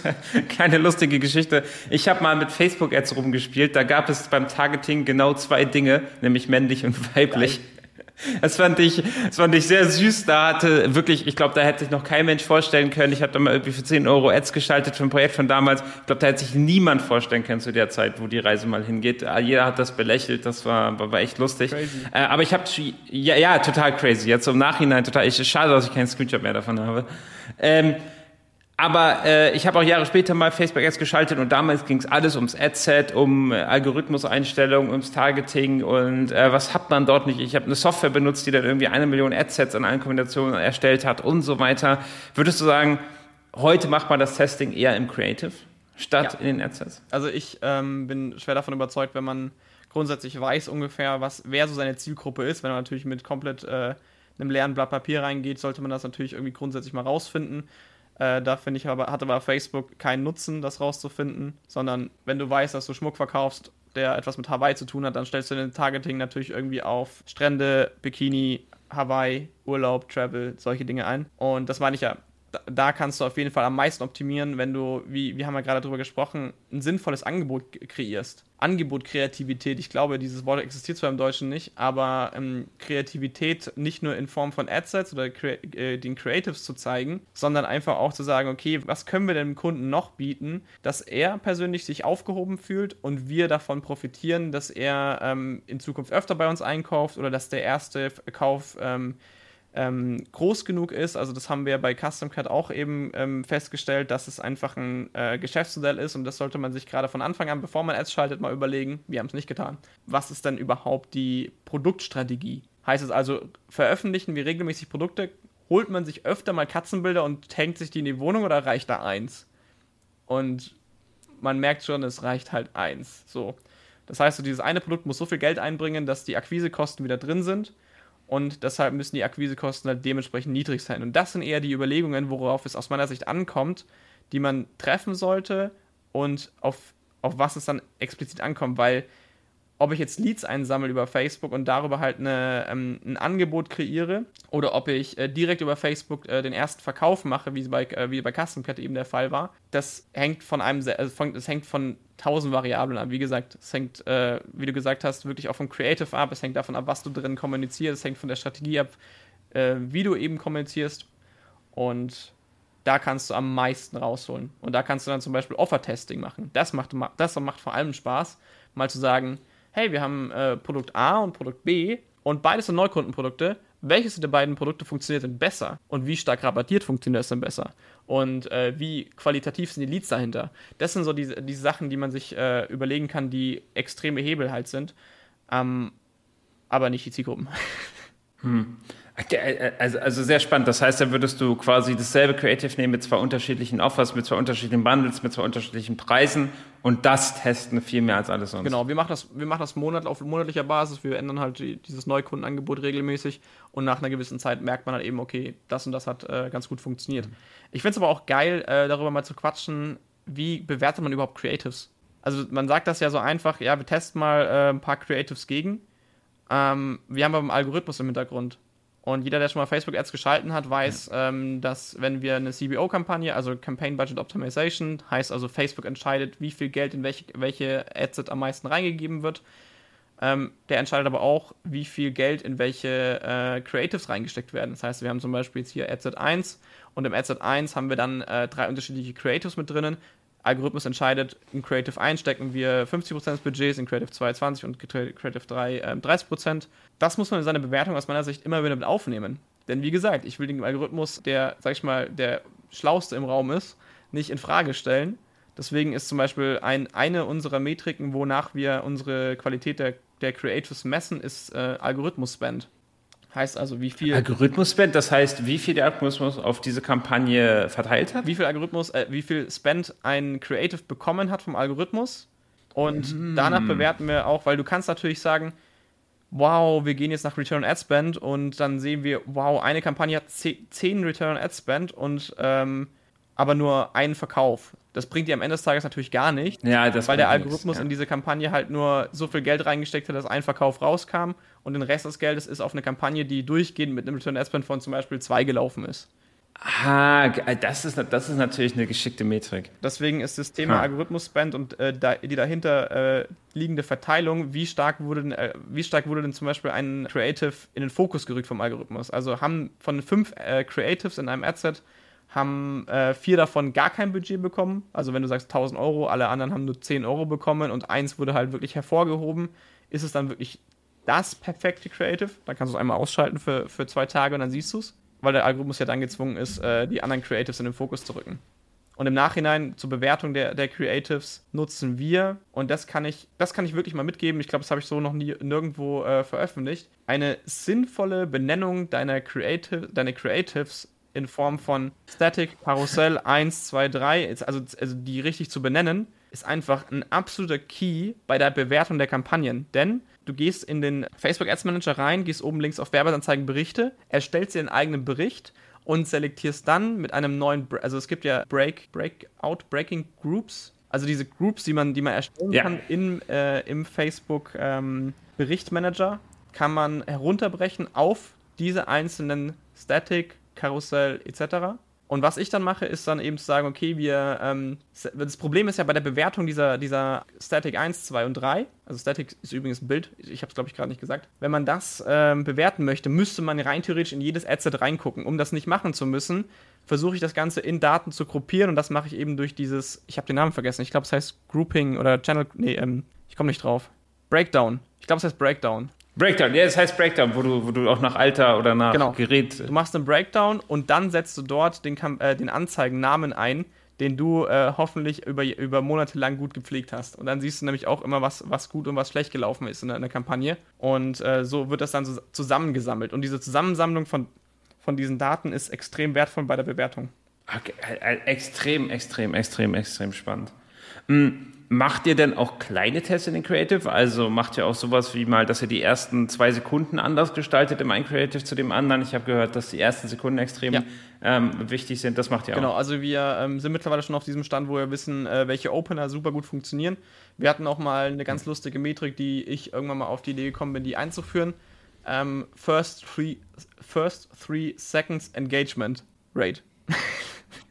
keine lustige Geschichte, ich habe mal mit Facebook-Ads rumgespielt. Da gab es beim Targeting genau zwei Dinge, nämlich männlich und weiblich. Geil. Das fand ich, das fand ich sehr süß. Da hatte wirklich, ich glaube, da hätte sich noch kein Mensch vorstellen können. Ich habe da mal irgendwie für 10 Euro Ads gestaltet für ein Projekt von damals. Ich glaube, da hätte sich niemand vorstellen können zu der Zeit, wo die Reise mal hingeht. Ah, jeder hat das belächelt. Das war, war, war echt lustig. Crazy. Äh, aber ich habe, ja, ja, total crazy. Jetzt im Nachhinein total. Ich, schade, dass ich keinen Screenshot mehr davon habe. Ähm, aber äh, ich habe auch Jahre später mal Facebook Ads geschaltet und damals ging es alles ums Adset, um äh, Algorithmuseinstellungen, ums Targeting und äh, was hat man dort nicht. Ich habe eine Software benutzt, die dann irgendwie eine Million Adsets an allen Kombinationen erstellt hat und so weiter. Würdest du sagen, heute macht man das Testing eher im Creative? statt ja. in den Adsets?
Also ich ähm, bin schwer davon überzeugt, wenn man grundsätzlich weiß ungefähr, was, wer so seine Zielgruppe ist. Wenn man natürlich mit komplett äh, einem leeren Blatt Papier reingeht, sollte man das natürlich irgendwie grundsätzlich mal rausfinden. Äh, da finde ich aber, hat aber Facebook keinen Nutzen, das rauszufinden, sondern wenn du weißt, dass du Schmuck verkaufst, der etwas mit Hawaii zu tun hat, dann stellst du den Targeting natürlich irgendwie auf Strände, Bikini, Hawaii, Urlaub, Travel, solche Dinge ein. Und das meine ich ja da kannst du auf jeden Fall am meisten optimieren, wenn du, wie wir haben ja gerade darüber gesprochen, ein sinnvolles Angebot kreierst. Angebot, Kreativität, ich glaube, dieses Wort existiert zwar im Deutschen nicht, aber ähm, Kreativität nicht nur in Form von Adsets oder Cre äh, den Creatives zu zeigen, sondern einfach auch zu sagen, okay, was können wir dem Kunden noch bieten, dass er persönlich sich aufgehoben fühlt und wir davon profitieren, dass er ähm, in Zukunft öfter bei uns einkauft oder dass der erste Kauf ähm, ähm, groß genug ist. Also das haben wir bei Custom Cut auch eben ähm, festgestellt, dass es einfach ein äh, Geschäftsmodell ist und das sollte man sich gerade von Anfang an, bevor man Ads schaltet, mal überlegen. Wir haben es nicht getan. Was ist denn überhaupt die Produktstrategie? Heißt es also, veröffentlichen wir regelmäßig Produkte, holt man sich öfter mal Katzenbilder und hängt sich die in die Wohnung oder reicht da eins? Und man merkt schon, es reicht halt eins. So. Das heißt, so dieses eine Produkt muss so viel Geld einbringen, dass die Akquisekosten wieder drin sind und deshalb müssen die Akquisekosten halt dementsprechend niedrig sein. Und das sind eher die Überlegungen, worauf es aus meiner Sicht ankommt, die man treffen sollte und auf, auf was es dann explizit ankommt, weil ob ich jetzt Leads einsammle über Facebook und darüber halt eine, ähm, ein Angebot kreiere oder ob ich äh, direkt über Facebook äh, den ersten Verkauf mache, wie bei, äh, wie bei Custom Cat eben der Fall war, das hängt von einem, also von, das hängt von tausend Variablen ab. Wie gesagt, es hängt, äh, wie du gesagt hast, wirklich auch vom Creative ab, es hängt davon ab, was du drin kommunizierst, es hängt von der Strategie ab, äh, wie du eben kommunizierst und da kannst du am meisten rausholen. Und da kannst du dann zum Beispiel Offer-Testing machen. Das macht, das macht vor allem Spaß, mal zu sagen, hey, wir haben äh, Produkt A und Produkt B und beides sind Neukundenprodukte. Welches der beiden Produkte funktioniert denn besser? Und wie stark rabattiert funktioniert es denn besser? Und äh, wie qualitativ sind die Leads dahinter? Das sind so diese, diese Sachen, die man sich äh, überlegen kann, die extreme Hebel halt sind. Ähm, aber nicht die Zielgruppen.
Hm. Äh, also, also sehr spannend. Das heißt, da würdest du quasi dasselbe Creative nehmen mit zwei unterschiedlichen Offers, mit zwei unterschiedlichen Bundles, mit zwei unterschiedlichen Preisen und das testen viel mehr als alles sonst.
Genau, wir machen das, wir machen das Monat, auf monatlicher Basis. Wir ändern halt die, dieses Neukundenangebot regelmäßig und nach einer gewissen Zeit merkt man halt eben, okay, das und das hat äh, ganz gut funktioniert. Ich finde es aber auch geil, äh, darüber mal zu quatschen, wie bewertet man überhaupt Creatives? Also man sagt das ja so einfach, ja, wir testen mal äh, ein paar Creatives gegen. Ähm, wir haben aber einen Algorithmus im Hintergrund. Und jeder, der schon mal Facebook-Ads geschalten hat, weiß, ähm, dass wenn wir eine CBO-Kampagne, also Campaign Budget Optimization, heißt also Facebook entscheidet, wie viel Geld in welche, welche Adset am meisten reingegeben wird. Ähm, der entscheidet aber auch, wie viel Geld in welche äh, Creatives reingesteckt werden. Das heißt, wir haben zum Beispiel jetzt hier Adset 1 und im Adset 1 haben wir dann äh, drei unterschiedliche Creatives mit drinnen. Algorithmus entscheidet, in Creative 1 stecken wir 50% des Budgets, in Creative 2 20 und Creative 3 äh, 30%. Das muss man in seiner Bewertung aus meiner Sicht immer wieder mit aufnehmen. Denn wie gesagt, ich will den Algorithmus, der, sag ich mal, der schlauste im Raum ist, nicht in Frage stellen. Deswegen ist zum Beispiel ein, eine unserer Metriken, wonach wir unsere Qualität der, der Creatives messen, ist äh, Algorithmus-Spend. Heißt also, wie viel.
Algorithmus-Spend, das heißt, wie viel der Algorithmus auf diese Kampagne verteilt hat?
Wie viel Algorithmus, äh, wie viel Spend ein Creative bekommen hat vom Algorithmus. Und mm. danach bewerten wir auch, weil du kannst natürlich sagen, wow, wir gehen jetzt nach Return on Ad Spend und dann sehen wir, wow, eine Kampagne hat 10 Return on Ad Spend und ähm, aber nur einen Verkauf. Das bringt dir am Ende des Tages natürlich gar nichts,
ja,
weil der Algorithmus ja. in diese Kampagne halt nur so viel Geld reingesteckt hat, dass ein Verkauf rauskam und den Rest des Geldes ist auf eine Kampagne, die durchgehend mit einem Return Ad Spend von zum Beispiel 2 gelaufen ist.
Ah, das ist, das ist natürlich eine geschickte Metrik.
Deswegen ist das Thema Algorithmus-Spend und äh, die dahinter äh, liegende Verteilung, wie stark, wurde denn, äh, wie stark wurde denn zum Beispiel ein Creative in den Fokus gerückt vom Algorithmus? Also haben von fünf äh, Creatives in einem Adset haben äh, vier davon gar kein Budget bekommen. Also wenn du sagst 1000 Euro, alle anderen haben nur 10 Euro bekommen und eins wurde halt wirklich hervorgehoben, ist es dann wirklich das perfekte Creative. Dann kannst du es einmal ausschalten für, für zwei Tage und dann siehst du es, weil der Algorithmus ja dann gezwungen ist, äh, die anderen Creatives in den Fokus zu rücken. Und im Nachhinein zur Bewertung der, der Creatives nutzen wir, und das kann ich, das kann ich wirklich mal mitgeben, ich glaube, das habe ich so noch nie nirgendwo äh, veröffentlicht, eine sinnvolle Benennung deiner, Creative, deiner Creatives in Form von Static, Karussell 1, 2, 3, also, also die richtig zu benennen, ist einfach ein absoluter Key bei der Bewertung der Kampagnen. Denn du gehst in den Facebook Ads Manager rein, gehst oben links auf Werbeanzeigen Berichte, erstellst dir einen eigenen Bericht und selektierst dann mit einem neuen, also es gibt ja Break, Breakout, Breaking Groups, also diese Groups, die man, die man erstellen ja. kann in, äh, im Facebook ähm, Berichtmanager, kann man herunterbrechen auf diese einzelnen Static, Karussell etc. Und was ich dann mache, ist dann eben zu sagen, okay, wir, ähm, das Problem ist ja bei der Bewertung dieser, dieser Static 1, 2 und 3, also Static ist übrigens ein Bild, ich habe es glaube ich gerade nicht gesagt, wenn man das ähm, bewerten möchte, müsste man rein theoretisch in jedes Adset reingucken. Um das nicht machen zu müssen, versuche ich das Ganze in Daten zu gruppieren und das mache ich eben durch dieses, ich habe den Namen vergessen, ich glaube es heißt Grouping oder Channel, nee, ähm, ich komme nicht drauf. Breakdown. Ich glaube es heißt Breakdown.
Breakdown, ja, das heißt Breakdown, wo du, wo du auch nach Alter oder nach
genau.
Gerät.
Du machst einen Breakdown und dann setzt du dort den, äh, den Anzeigennamen ein, den du äh, hoffentlich über, über Monate lang gut gepflegt hast. Und dann siehst du nämlich auch immer, was, was gut und was schlecht gelaufen ist in der, Kampagne. Und äh, so wird das dann so zusammengesammelt. Und diese Zusammensammlung von, von diesen Daten ist extrem wertvoll bei der Bewertung.
Okay, äh, äh, extrem, extrem, extrem, extrem spannend. Mhm. Macht ihr denn auch kleine Tests in den Creative? Also macht ihr auch sowas wie mal, dass ihr die ersten zwei Sekunden anders gestaltet im einen Creative zu dem anderen? Ich habe gehört, dass die ersten Sekunden extrem ja. ähm, wichtig sind. Das macht ihr
genau,
auch.
Genau, also wir ähm, sind mittlerweile schon auf diesem Stand, wo wir wissen, äh, welche Opener super gut funktionieren. Wir hatten auch mal eine ganz lustige Metrik, die ich irgendwann mal auf die Idee gekommen bin, die einzuführen. Ähm, first, three, first Three Seconds Engagement Rate.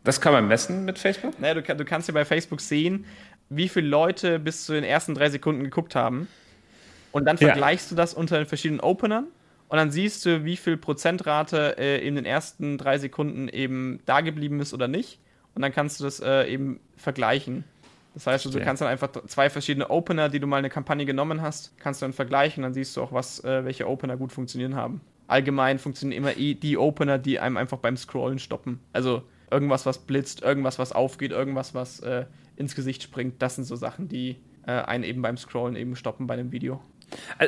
Das kann man messen mit Facebook?
Naja, du, du kannst ja bei Facebook sehen, wie viele Leute bis zu den ersten drei Sekunden geguckt haben. Und dann vergleichst ja. du das unter den verschiedenen Openern und dann siehst du, wie viel Prozentrate äh, in den ersten drei Sekunden eben da geblieben ist oder nicht. Und dann kannst du das äh, eben vergleichen. Das heißt, du kannst dann einfach zwei verschiedene Opener, die du mal eine Kampagne genommen hast, kannst du dann vergleichen. Dann siehst du auch, was, äh, welche Opener gut funktionieren haben. Allgemein funktionieren immer die Opener, die einem einfach beim Scrollen stoppen. Also irgendwas, was blitzt, irgendwas, was aufgeht, irgendwas, was äh, ins Gesicht springt. Das sind so Sachen, die äh, einen eben beim Scrollen eben stoppen bei dem Video.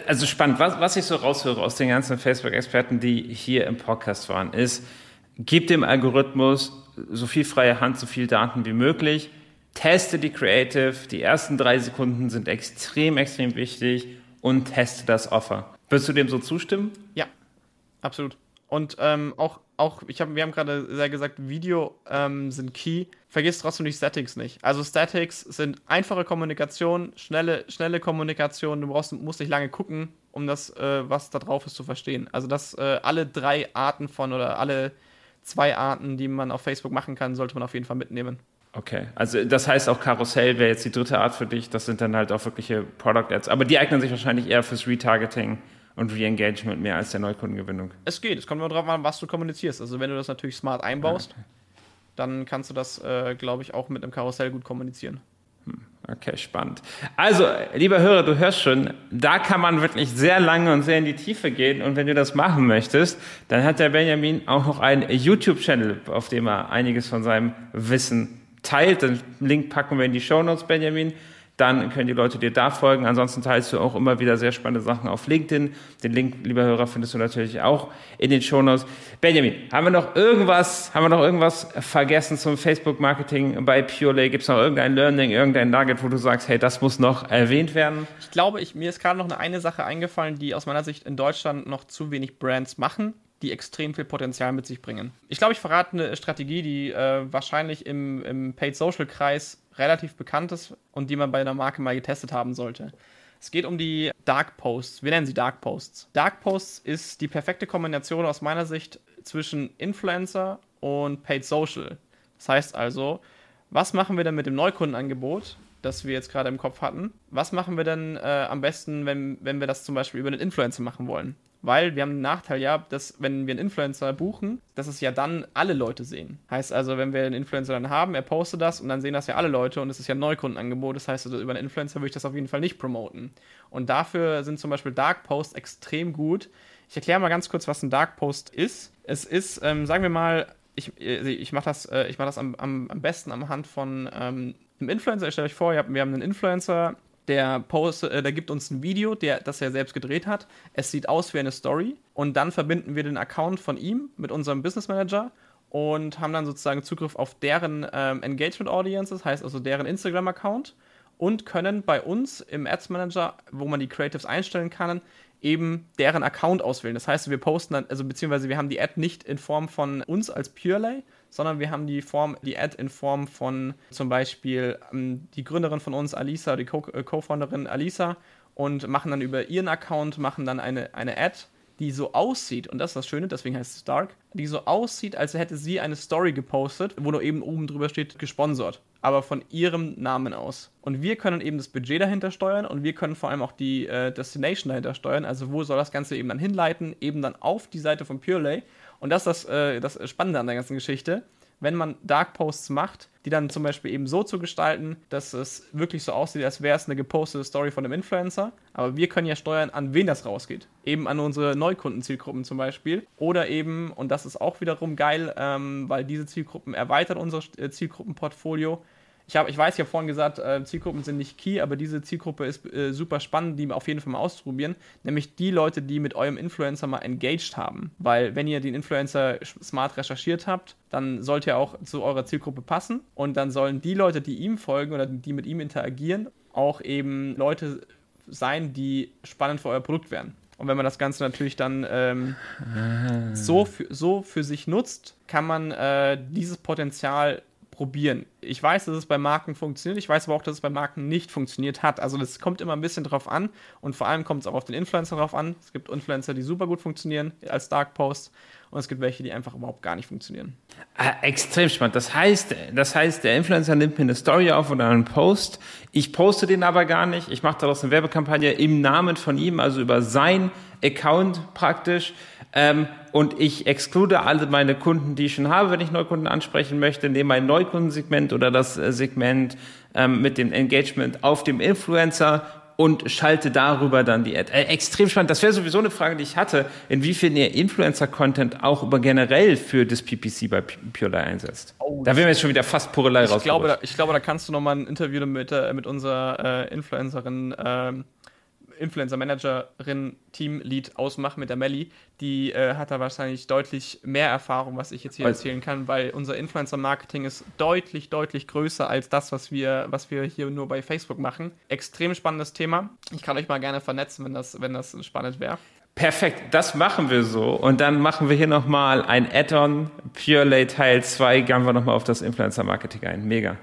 Also spannend, was, was ich so raushöre aus den ganzen Facebook-Experten, die hier im Podcast waren, ist, gib dem Algorithmus so viel freie Hand, so viel Daten wie möglich, teste die Creative, die ersten drei Sekunden sind extrem, extrem wichtig und teste das Offer. Würdest du dem so zustimmen?
Ja, absolut. Und ähm, auch, auch ich hab, wir haben gerade sehr gesagt, Video ähm, sind key. Vergiss trotzdem die Statics nicht. Also Statics sind einfache Kommunikation, schnelle, schnelle Kommunikation. Du brauchst, musst nicht lange gucken, um das, äh, was da drauf ist, zu verstehen. Also das äh, alle drei Arten von oder alle zwei Arten, die man auf Facebook machen kann, sollte man auf jeden Fall mitnehmen.
Okay, also das heißt auch Karussell wäre jetzt die dritte Art für dich. Das sind dann halt auch wirkliche Product Ads. Aber die eignen sich wahrscheinlich eher fürs Retargeting und Re-Engagement mehr als der Neukundengewinnung.
Es geht, es kommt nur darauf an, was du kommunizierst. Also wenn du das natürlich smart einbaust, okay. dann kannst du das, äh, glaube ich, auch mit einem Karussell gut kommunizieren.
Hm, okay, spannend. Also, lieber Hörer, du hörst schon, da kann man wirklich sehr lange und sehr in die Tiefe gehen. Und wenn du das machen möchtest, dann hat der Benjamin auch noch einen YouTube-Channel, auf dem er einiges von seinem Wissen teilt. Den Link packen wir in die Show Notes, Benjamin dann können die Leute dir da folgen. Ansonsten teilst du auch immer wieder sehr spannende Sachen auf LinkedIn. Den Link, lieber Hörer, findest du natürlich auch in den Shownotes. Benjamin, haben wir noch irgendwas, haben wir noch irgendwas vergessen zum Facebook-Marketing bei Purelay? Gibt es noch irgendein Learning, irgendein Nugget, wo du sagst, hey, das muss noch erwähnt werden?
Ich glaube, ich, mir ist gerade noch eine, eine Sache eingefallen, die aus meiner Sicht in Deutschland noch zu wenig Brands machen die extrem viel Potenzial mit sich bringen. Ich glaube, ich verrate eine Strategie, die äh, wahrscheinlich im, im Paid Social Kreis relativ bekannt ist und die man bei einer Marke mal getestet haben sollte. Es geht um die Dark Posts. Wir nennen sie Dark Posts. Dark Posts ist die perfekte Kombination aus meiner Sicht zwischen Influencer und Paid Social. Das heißt also, was machen wir denn mit dem Neukundenangebot, das wir jetzt gerade im Kopf hatten? Was machen wir denn äh, am besten, wenn, wenn wir das zum Beispiel über einen Influencer machen wollen? Weil wir haben den Nachteil ja, dass wenn wir einen Influencer buchen, dass es ja dann alle Leute sehen. Heißt also, wenn wir einen Influencer dann haben, er postet das und dann sehen das ja alle Leute und es ist ja ein Neukundenangebot. Das heißt, also, über einen Influencer würde ich das auf jeden Fall nicht promoten. Und dafür sind zum Beispiel Dark Posts extrem gut. Ich erkläre mal ganz kurz, was ein Dark Post ist. Es ist, ähm, sagen wir mal, ich, äh, ich mache das, äh, mach das am, am, am besten am Hand von ähm, einem Influencer. Ich stelle euch vor, wir haben einen Influencer, der, post, äh, der gibt uns ein Video, der, das er selbst gedreht hat. Es sieht aus wie eine Story. Und dann verbinden wir den Account von ihm mit unserem Business Manager und haben dann sozusagen Zugriff auf deren ähm, Engagement Audiences, heißt also deren Instagram-Account und können bei uns im Ads Manager, wo man die Creatives einstellen kann, eben deren Account auswählen. Das heißt, wir posten dann, also beziehungsweise wir haben die Ad nicht in Form von uns als Purelay, sondern wir haben die Form, die Ad in Form von zum Beispiel ähm, die Gründerin von uns, Alisa, die äh, Co-Founderin Alisa, und machen dann über ihren Account, machen dann eine, eine Ad, die so aussieht, und das ist das Schöne, deswegen heißt es Dark, die so aussieht, als hätte sie eine Story gepostet, wo nur eben oben drüber steht, gesponsert, aber von ihrem Namen aus. Und wir können eben das Budget dahinter steuern und wir können vor allem auch die äh, Destination dahinter steuern, also wo soll das Ganze eben dann hinleiten, eben dann auf die Seite von Purelay. Und das ist das, äh, das Spannende an der ganzen Geschichte wenn man Dark Posts macht, die dann zum Beispiel eben so zu gestalten, dass es wirklich so aussieht, als wäre es eine gepostete Story von einem Influencer. Aber wir können ja steuern, an wen das rausgeht. Eben an unsere Neukundenzielgruppen zum Beispiel. Oder eben, und das ist auch wiederum geil, ähm, weil diese Zielgruppen erweitern unser äh, Zielgruppenportfolio ich, hab, ich weiß, ich habe vorhin gesagt, äh, Zielgruppen sind nicht key, aber diese Zielgruppe ist äh, super spannend, die auf jeden Fall mal ausprobieren. Nämlich die Leute, die mit eurem Influencer mal engaged haben. Weil, wenn ihr den Influencer smart recherchiert habt, dann sollte er auch zu eurer Zielgruppe passen. Und dann sollen die Leute, die ihm folgen oder die mit ihm interagieren, auch eben Leute sein, die spannend für euer Produkt wären. Und wenn man das Ganze natürlich dann ähm, ah. so, für, so für sich nutzt, kann man äh, dieses Potenzial probieren. Ich weiß, dass es bei Marken funktioniert, ich weiß aber auch, dass es bei Marken nicht funktioniert hat. Also das kommt immer ein bisschen drauf an und vor allem kommt es auch auf den Influencer drauf an. Es gibt Influencer, die super gut funktionieren als Dark Post und es gibt welche, die einfach überhaupt gar nicht funktionieren.
Ah, extrem spannend. Das heißt, das heißt, der Influencer nimmt mir eine Story auf oder einen Post. Ich poste den aber gar nicht. Ich mache daraus eine Werbekampagne im Namen von ihm, also über sein Account praktisch. Ähm, und ich exklude alle meine Kunden, die ich schon habe, wenn ich Neukunden ansprechen möchte, nehme mein Neukundensegment oder das äh, Segment ähm, mit dem Engagement auf dem Influencer und schalte darüber dann die Ad. Äh, extrem spannend. Das wäre sowieso eine Frage, die ich hatte, inwiefern ihr Influencer-Content auch über generell für das PPC bei Purely einsetzt. Oh, da wären wir jetzt schon wieder fast Purelei
raus. Ich glaube, da, ich glaube, da kannst du nochmal ein Interview mit, äh, mit unserer äh, Influencerin ähm, Influencer-Managerin, Team-Lead ausmachen mit der Melli, die äh, hat da wahrscheinlich deutlich mehr Erfahrung, was ich jetzt hier erzählen kann, weil unser Influencer-Marketing ist deutlich, deutlich größer als das, was wir, was wir hier nur bei Facebook machen. Extrem spannendes Thema. Ich kann euch mal gerne vernetzen, wenn das, wenn das spannend wäre.
Perfekt, das machen wir so. Und dann machen wir hier nochmal ein Add-on, Pure Lay Teil 2, gehen wir nochmal auf das Influencer-Marketing ein. Mega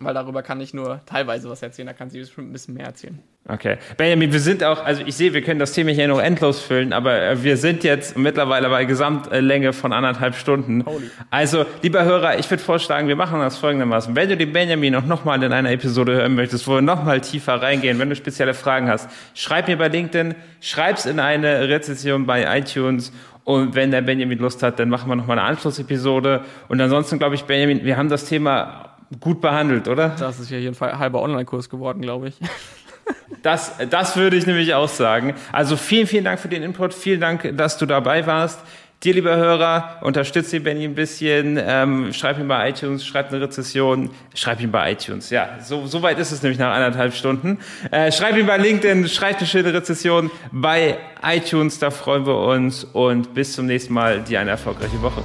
weil darüber kann ich nur teilweise was erzählen, da kann sie bestimmt ein bisschen mehr erzählen.
Okay. Benjamin, wir sind auch, also ich sehe, wir können das Thema hier noch endlos füllen, aber äh, wir sind jetzt mittlerweile bei Gesamtlänge von anderthalb Stunden. Holy. Also, lieber Hörer, ich würde vorschlagen, wir machen das folgendermaßen. Wenn du den Benjamin auch nochmal in einer Episode hören möchtest, wo wir nochmal tiefer reingehen, wenn du spezielle Fragen hast, schreib mir bei LinkedIn, schreib's in eine Rezension bei iTunes und wenn der Benjamin Lust hat, dann machen wir nochmal eine Anschlussepisode. Und ansonsten glaube ich, Benjamin, wir haben das Thema gut behandelt, oder?
Das ist ja hier ein halber Online-Kurs geworden, glaube ich.
Das, das würde ich nämlich auch sagen. Also vielen, vielen Dank für den Input. Vielen Dank, dass du dabei warst. Dir, lieber Hörer, unterstützt den Benny ein bisschen, ähm, schreib ihn bei iTunes, schreib eine Rezession, schreib ihn bei iTunes. Ja, so, so weit ist es nämlich nach anderthalb Stunden. Äh, schreib ihn bei LinkedIn, schreib eine schöne Rezession bei iTunes, da freuen wir uns und bis zum nächsten Mal. Dir eine erfolgreiche Woche.